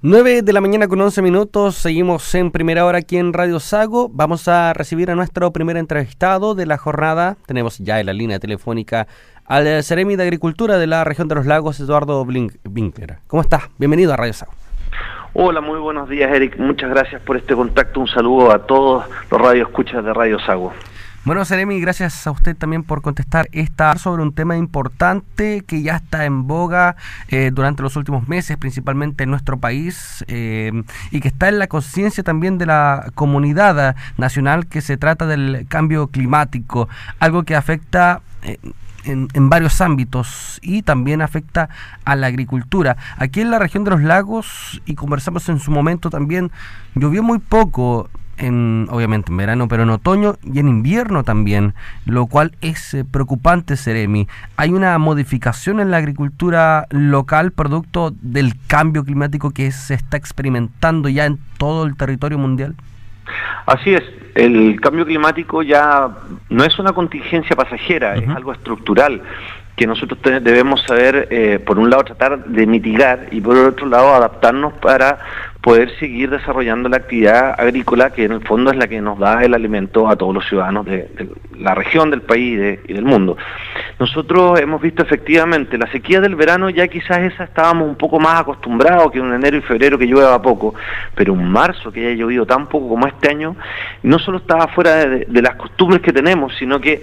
9 de la mañana con 11 minutos, seguimos en primera hora aquí en Radio Sago. Vamos a recibir a nuestro primer entrevistado de la jornada. Tenemos ya en la línea telefónica al Ceremi de Agricultura de la región de los lagos, Eduardo Winkler. ¿Cómo estás? Bienvenido a Radio Sago. Hola, muy buenos días, Eric. Muchas gracias por este contacto. Un saludo a todos los radioescuchas de Radio Sago. Bueno, Seremi, gracias a usted también por contestar esta sobre un tema importante que ya está en boga eh, durante los últimos meses, principalmente en nuestro país, eh, y que está en la conciencia también de la comunidad nacional, que se trata del cambio climático, algo que afecta... Eh, en, en, varios ámbitos y también afecta a la agricultura. Aquí en la región de los lagos, y conversamos en su momento también, llovió muy poco en, obviamente en verano, pero en otoño y en invierno también, lo cual es eh, preocupante, Seremi. ¿Hay una modificación en la agricultura local producto del cambio climático que se está experimentando ya en todo el territorio mundial? Así es, el cambio climático ya no es una contingencia pasajera, es algo estructural que nosotros debemos saber, eh, por un lado, tratar de mitigar y por otro lado, adaptarnos para poder seguir desarrollando la actividad agrícola que en el fondo es la que nos da el alimento a todos los ciudadanos de, la región, del país y, del mundo. Nosotros hemos visto efectivamente la sequía del verano, ya quizás esa estábamos un poco más acostumbrados que un enero y febrero que llueva poco, pero un marzo que haya llovido tan poco como este año, no solo estaba fuera de, las costumbres que tenemos, sino que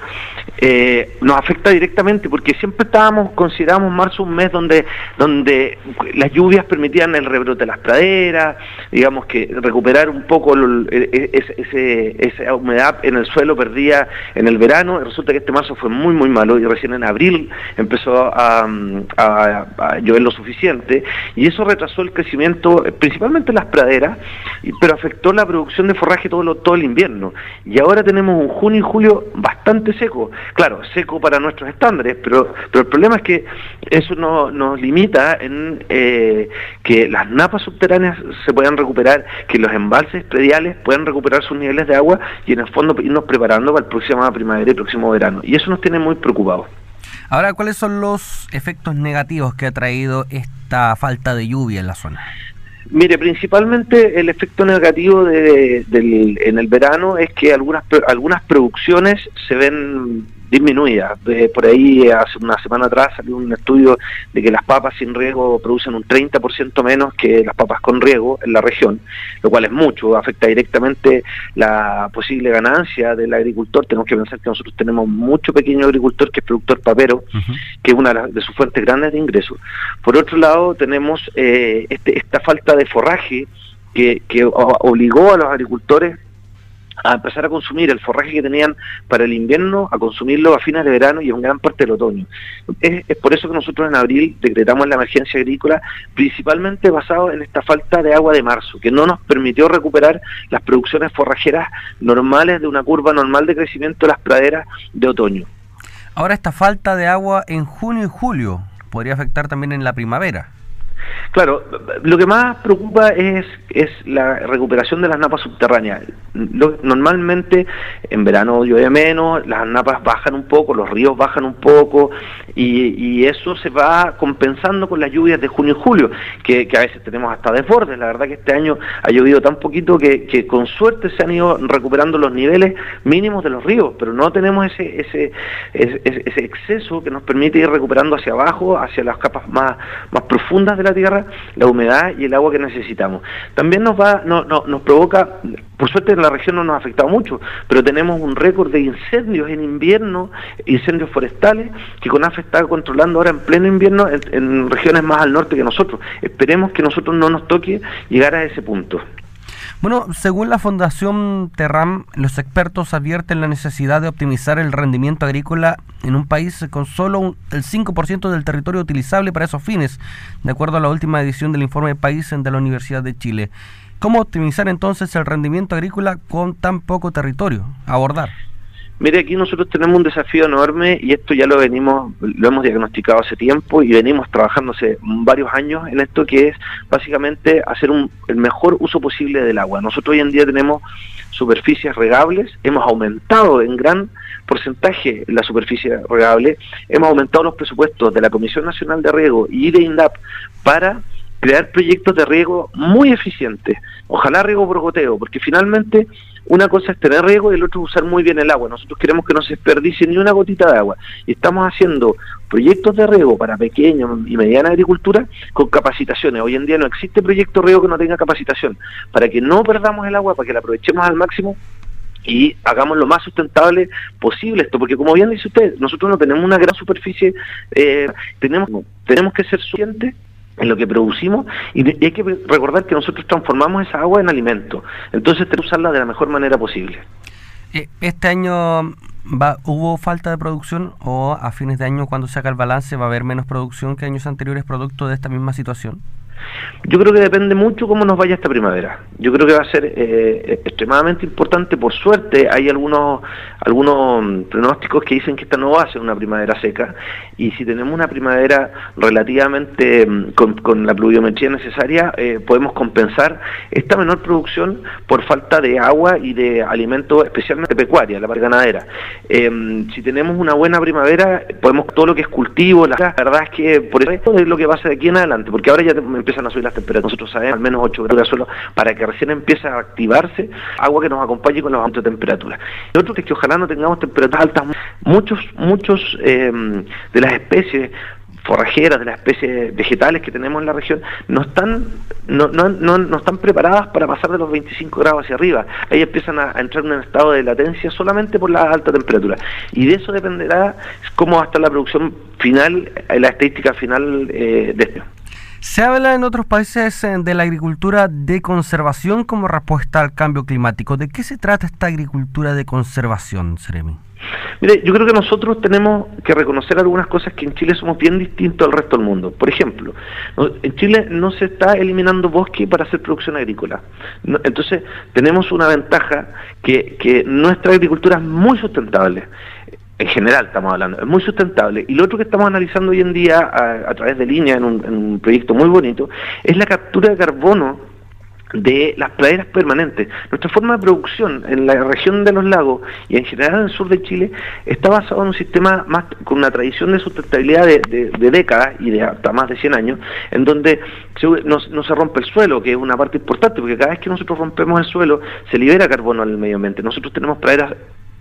eh, nos afecta directamente porque siempre estábamos, consideramos marzo un mes donde, donde las lluvias permitían el rebrote de las praderas, digamos que recuperar un poco e, e, esa humedad en el suelo perdida en el verano. Resulta que este marzo fue muy, muy malo y recién en abril empezó a, llover lo suficiente y eso retrasó el crecimiento, principalmente en las praderas, pero afectó la producción de forraje todo, todo el invierno. Y ahora tenemos un junio y julio bastante seco. Claro, seco para nuestros estándares, pero, pero el problema es que eso no, nos limita en eh, que las napas subterráneas se puedan recuperar, que los embalses prediales puedan recuperar sus niveles de agua y en el fondo irnos preparando para el próximo primavera y el próximo verano. Y eso nos tiene muy preocupados. Ahora, ¿cuáles son los efectos negativos que ha traído esta falta de lluvia en la zona? Mire, principalmente el efecto negativo de, en el verano es que algunas algunas producciones se ven disminuida. por ahí hace una semana atrás salió un estudio de que las papas sin riego producen un 30% menos que las papas con riego en la región, lo cual es mucho, afecta directamente la posible ganancia del agricultor. Tenemos que pensar que nosotros tenemos mucho pequeño agricultor que es productor papero, que es una de sus fuentes grandes de ingresos. Por otro lado, tenemos eh, este, esta falta de forraje que, que obligó a los agricultores a empezar a consumir el forraje que tenían para el invierno, a consumirlo a fines de verano y en gran parte del otoño. Es, por eso que nosotros en abril decretamos la emergencia agrícola, principalmente basado en esta falta de agua de marzo, que no nos permitió recuperar las producciones forrajeras normales de una curva normal de crecimiento de las praderas de otoño. Ahora esta falta de agua en junio y julio podría afectar también en la primavera. Claro, lo que más preocupa es, es la recuperación de las napas subterráneas. normalmente en verano llueve menos, las napas bajan un poco, los ríos bajan un poco y, eso se va compensando con las lluvias de junio y julio, que, a veces tenemos hasta desbordes. La verdad que este año ha llovido tan poquito que, con suerte se han ido recuperando los niveles mínimos de los ríos, pero no tenemos ese, ese, ese, exceso que nos permite ir recuperando hacia abajo, hacia las capas más, más profundas de la tierra la humedad y el agua que necesitamos. También nos va, no, nos provoca, por suerte en la región no nos ha afectado mucho, pero tenemos un récord de incendios en invierno, incendios forestales, que CONAF está controlando ahora en pleno invierno en, en regiones más al norte que nosotros. Esperemos que nosotros no nos toque llegar a ese punto. Bueno, según la Fundación Terram, los expertos advierten la necesidad de optimizar el rendimiento agrícola en un país con solo el 5% del territorio utilizable para esos fines, de acuerdo a la última edición del informe de país de la Universidad de Chile. ¿Cómo optimizar entonces el rendimiento agrícola con tan poco territorio? Abordar. Mire, aquí nosotros tenemos un desafío enorme y esto ya lo venimos, lo hemos diagnosticado hace tiempo y venimos trabajando hace varios años en esto que es básicamente hacer un, el mejor uso posible del agua. Nosotros hoy en día tenemos superficies regables, hemos aumentado en gran porcentaje la superficie regable, hemos aumentado los presupuestos de la Comisión Nacional de Riego y de INDAP para crear proyectos de riego muy eficientes, ojalá riego por goteo, porque finalmente una cosa es tener riego y el otro es usar muy bien el agua. Nosotros queremos que no se desperdicie ni una gotita de agua. Y estamos haciendo proyectos de riego para pequeña y mediana agricultura con capacitaciones. Hoy en día no existe proyecto riego que no tenga capacitación. Para que no perdamos el agua, para que la aprovechemos al máximo, y hagamos lo más sustentable posible esto, porque como bien dice usted, nosotros no tenemos una gran superficie, eh, tenemos, tenemos que ser suficientes en lo que producimos y, hay que recordar que nosotros transformamos esa agua en alimento, entonces tenemos que usarla de la mejor manera posible. Eh, este año va, hubo falta de producción o a fines de año cuando se haga el balance va a haber menos producción que años anteriores producto de esta misma situación. Yo creo que depende mucho cómo nos vaya esta primavera. Yo creo que va a ser eh, extremadamente importante. Por suerte, hay algunos algunos pronósticos que dicen que esta no va a ser una primavera seca. Y si tenemos una primavera relativamente mm, con, la pluviometría necesaria, eh, podemos compensar esta menor producción por falta de agua y de alimentos, especialmente pecuaria, la parte ganadera. Em, si tenemos una buena primavera, podemos todo lo que es cultivo. La, verdad es que por eso es lo que va de aquí en adelante, porque ahora ya empiezan a subir las temperaturas. Nosotros sabemos al menos 8 grados de suelo para que recién empiece a activarse agua que nos acompañe con los aumentos de temperatura. Lo otro es que ojalá no tengamos temperaturas altas. Muchos, muchos em, de las especies forrajeras, de las especies vegetales que tenemos en la región, no están, no, no, no, están preparadas para pasar de los 25 grados hacia arriba. Ahí empiezan a, entrar en un estado de latencia solamente por la alta temperatura. Y de eso dependerá cómo va a estar la producción final, eh, la estadística final eh, de este. Se habla en otros países eh, de la agricultura de conservación como respuesta al cambio climático. ¿De qué se trata esta agricultura de conservación, Seremi? Mire, yo creo que nosotros tenemos que reconocer algunas cosas que en Chile somos bien distintos al resto del mundo. Por ejemplo, en Chile no se está eliminando bosque para hacer producción agrícola. Entonces, tenemos una ventaja que, que nuestra agricultura es muy sustentable en general estamos hablando, es muy sustentable. Y lo otro que estamos analizando hoy en día a, través de línea, en un, proyecto muy bonito, es la captura de carbono de las praderas permanentes. Nuestra forma de producción en la región de los lagos y en general en el sur de Chile está basado en un sistema más con una tradición de sustentabilidad de, décadas y de hasta más de 100 años, en donde no, no, se rompe el suelo, que es una parte importante, porque cada vez que nosotros rompemos el suelo se libera carbono al medio ambiente. Nosotros tenemos praderas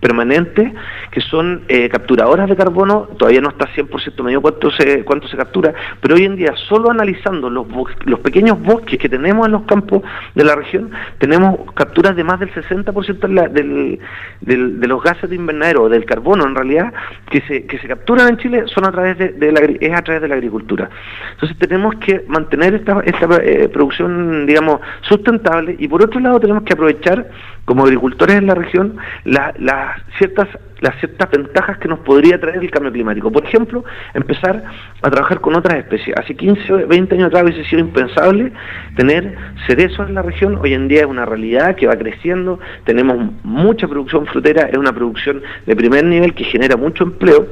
permanentes que son eh, capturadoras de carbono, todavía no está 100% medio cuánto se, cuánto se captura, pero hoy en día solo analizando los, los pequeños bosques que tenemos en los campos de la región, tenemos capturas de más del 60% de, del, de los gases de invernadero, del carbono en realidad, que se, que se capturan en Chile son a través de, la, es a través de la agricultura. Entonces tenemos que mantener esta, esta eh, producción, digamos, sustentable y por otro lado tenemos que aprovechar como agricultores en la región las ciertas las ciertas ventajas que nos podría traer el cambio climático. Por ejemplo, empezar a trabajar con otras especies. Hace 15 o 20 años atrás hubiese sido impensable tener cerezos en la región, hoy en día es una realidad que va creciendo, tenemos mucha producción frutera, es una producción de primer nivel que genera mucho empleo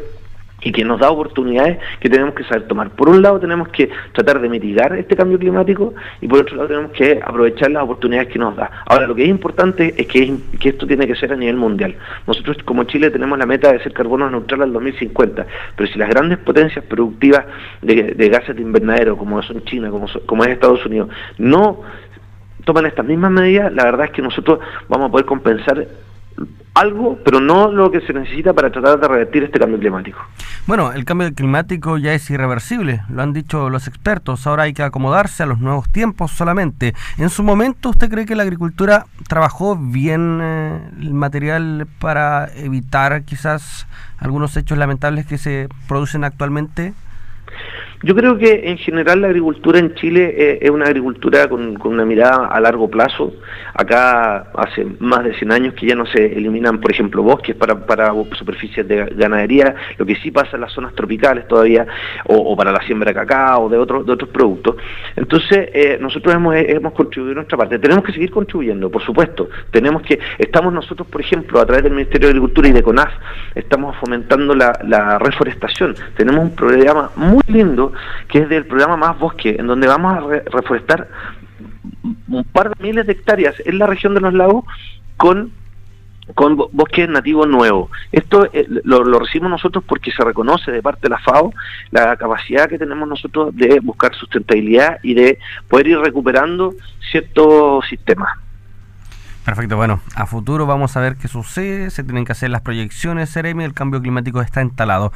y que nos da oportunidades que tenemos que saber tomar. Por un lado tenemos que tratar de mitigar este cambio climático y por otro lado tenemos que aprovechar las oportunidades que nos da. Ahora, lo que es importante es que, que esto tiene que ser a nivel mundial. Nosotros como Chile tenemos la meta de ser carbono neutral al 2050, pero si las grandes potencias productivas de, gases de invernadero, como son China, como, como es Estados Unidos, no toman estas mismas medidas, la verdad es que nosotros vamos a poder compensar algo, pero no lo que se necesita para tratar de revertir este cambio climático. Bueno, el cambio climático ya es irreversible, lo han dicho los expertos, ahora hay que acomodarse a los nuevos tiempos solamente. En su momento, ¿usted cree que la agricultura trabajó bien eh, el material para evitar quizás algunos hechos lamentables que se producen actualmente? Yo creo que en general la agricultura en Chile eh, es una agricultura con, una mirada a largo plazo. Acá hace más de 100 años que ya no se eliminan, por ejemplo, bosques para, para superficies de ganadería, lo que sí pasa en las zonas tropicales todavía, o, para la siembra de cacao, de, otros de otros productos. Entonces, eh, nosotros hemos, hemos contribuido nuestra parte. Tenemos que seguir contribuyendo, por supuesto. Tenemos que, estamos nosotros, por ejemplo, a través del Ministerio de Agricultura y de CONAF, estamos fomentando la, la reforestación. Tenemos un programa muy lindo que es del programa Más Bosque, en donde vamos a reforestar un par de miles de hectáreas en la región de los lagos con con bosques nativos nuevos. Esto eh, lo, lo, recibimos nosotros porque se reconoce de parte de la FAO la capacidad que tenemos nosotros de buscar sustentabilidad y de poder ir recuperando ciertos sistemas. Perfecto, bueno, a futuro vamos a ver qué sucede, se tienen que hacer las proyecciones, Seremi, el cambio climático está instalado.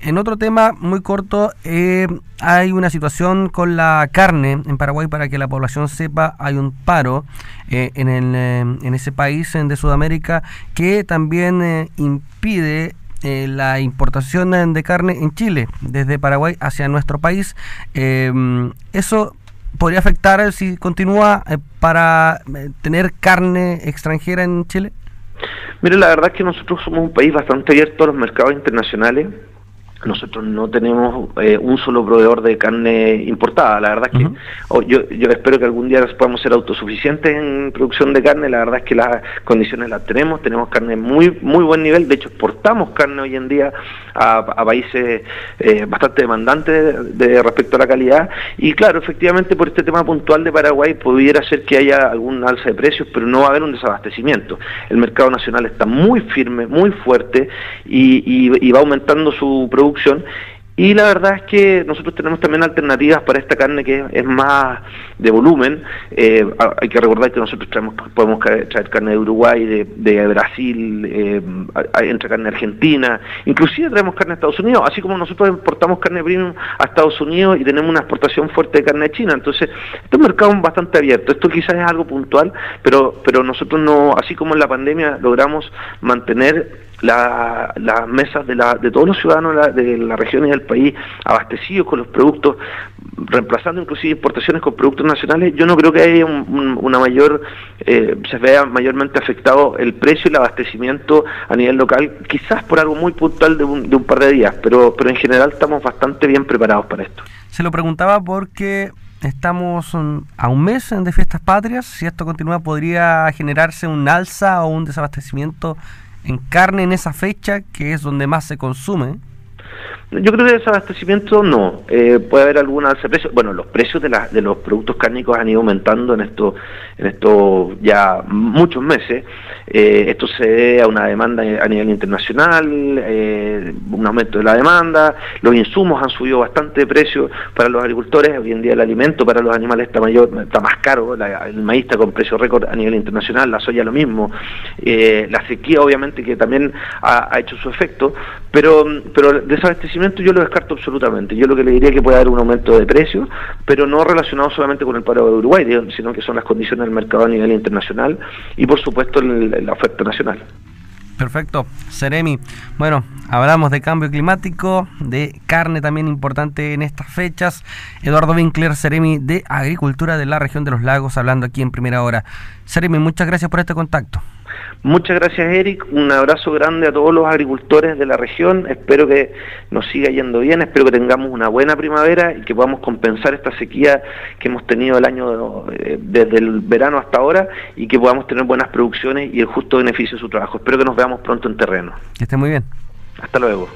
En otro tema muy corto, eh, hay una situación con la carne en Paraguay para que la población sepa, hay un paro eh, en, el, eh, en ese país de Sudamérica que también impide la importación de carne en Chile, desde Paraguay hacia nuestro país. eso podría afectar si continúa para tener carne extranjera en Chile. Mire, la verdad es que nosotros somos un país bastante abierto a los mercados internacionales nosotros no tenemos eh, un solo proveedor de carne importada. La verdad es que yo, yo espero que algún día podamos ser autosuficientes en producción de carne. La verdad es que las condiciones las tenemos. Tenemos carne muy muy buen nivel. De hecho, exportamos carne hoy en día a, países eh, bastante demandantes de, respecto a la calidad. Y claro, efectivamente, por este tema puntual de Paraguay pudiera ser que haya algún alza de precios, pero no va a haber un desabastecimiento. El mercado nacional está muy firme, muy fuerte y, y va aumentando su producción y la verdad es que nosotros tenemos también alternativas para esta carne que es más de volumen. Eh, hay que recordar que nosotros traemos, podemos traer carne de Uruguay, de, Brasil, eh, entra carne argentina, inclusive traemos carne de Estados Unidos, así como nosotros importamos carne premium a Estados Unidos y tenemos una exportación fuerte de carne de China. Entonces, este es un mercado bastante abierto. Esto quizás es algo puntual, pero, pero nosotros no, así como en la pandemia logramos mantener las mesas de, la, de todos los ciudadanos de la, región y del país abastecidos con los productos, reemplazando inclusive importaciones con productos nacionales, yo no creo que haya una mayor, eh, se vea mayormente afectado el precio y el abastecimiento a nivel local, quizás por algo muy puntual de un, de un par de días, pero, pero en general estamos bastante bien preparados para esto. Se lo preguntaba porque estamos a un mes de fiestas patrias, si esto continúa podría generarse un alza o un desabastecimiento en carne en esa fecha, que es donde más se consume? Yo creo que desabastecimiento no. Eh, puede haber alguna alza de precios. Bueno, los precios de, de los productos cárnicos han ido aumentando en esto, en esto ya muchos meses. Eh, esto se debe a una demanda a nivel internacional, eh, un aumento de la demanda. Los insumos han subido bastante de precio para los agricultores. Hoy en día el alimento para los animales está mayor, está más caro. el maíz está con precio récord a nivel internacional, la soya lo mismo. la sequía, obviamente, que también ha, hecho su efecto. Pero, pero desabastecimiento yo lo descarto absolutamente. Yo lo que le diría es que puede haber un aumento de precios, pero no relacionado solamente con el paro de Uruguay, sino que son las condiciones del mercado a nivel internacional y por supuesto la oferta nacional. Perfecto, Seremi. Bueno, hablamos de cambio climático, de carne también importante en estas fechas. Eduardo Winkler, Seremi de Agricultura de la región de los lagos, hablando aquí en primera hora. Seremi, muchas gracias por este contacto. Muchas gracias Eric, un abrazo grande a todos los agricultores de la región, espero que nos siga yendo bien, espero que tengamos una buena primavera y que podamos compensar esta sequía que hemos tenido el año eh, desde el verano hasta ahora y que podamos tener buenas producciones y el justo beneficio de su trabajo. Espero que nos veamos pronto en terreno. Que esté muy bien. Hasta luego.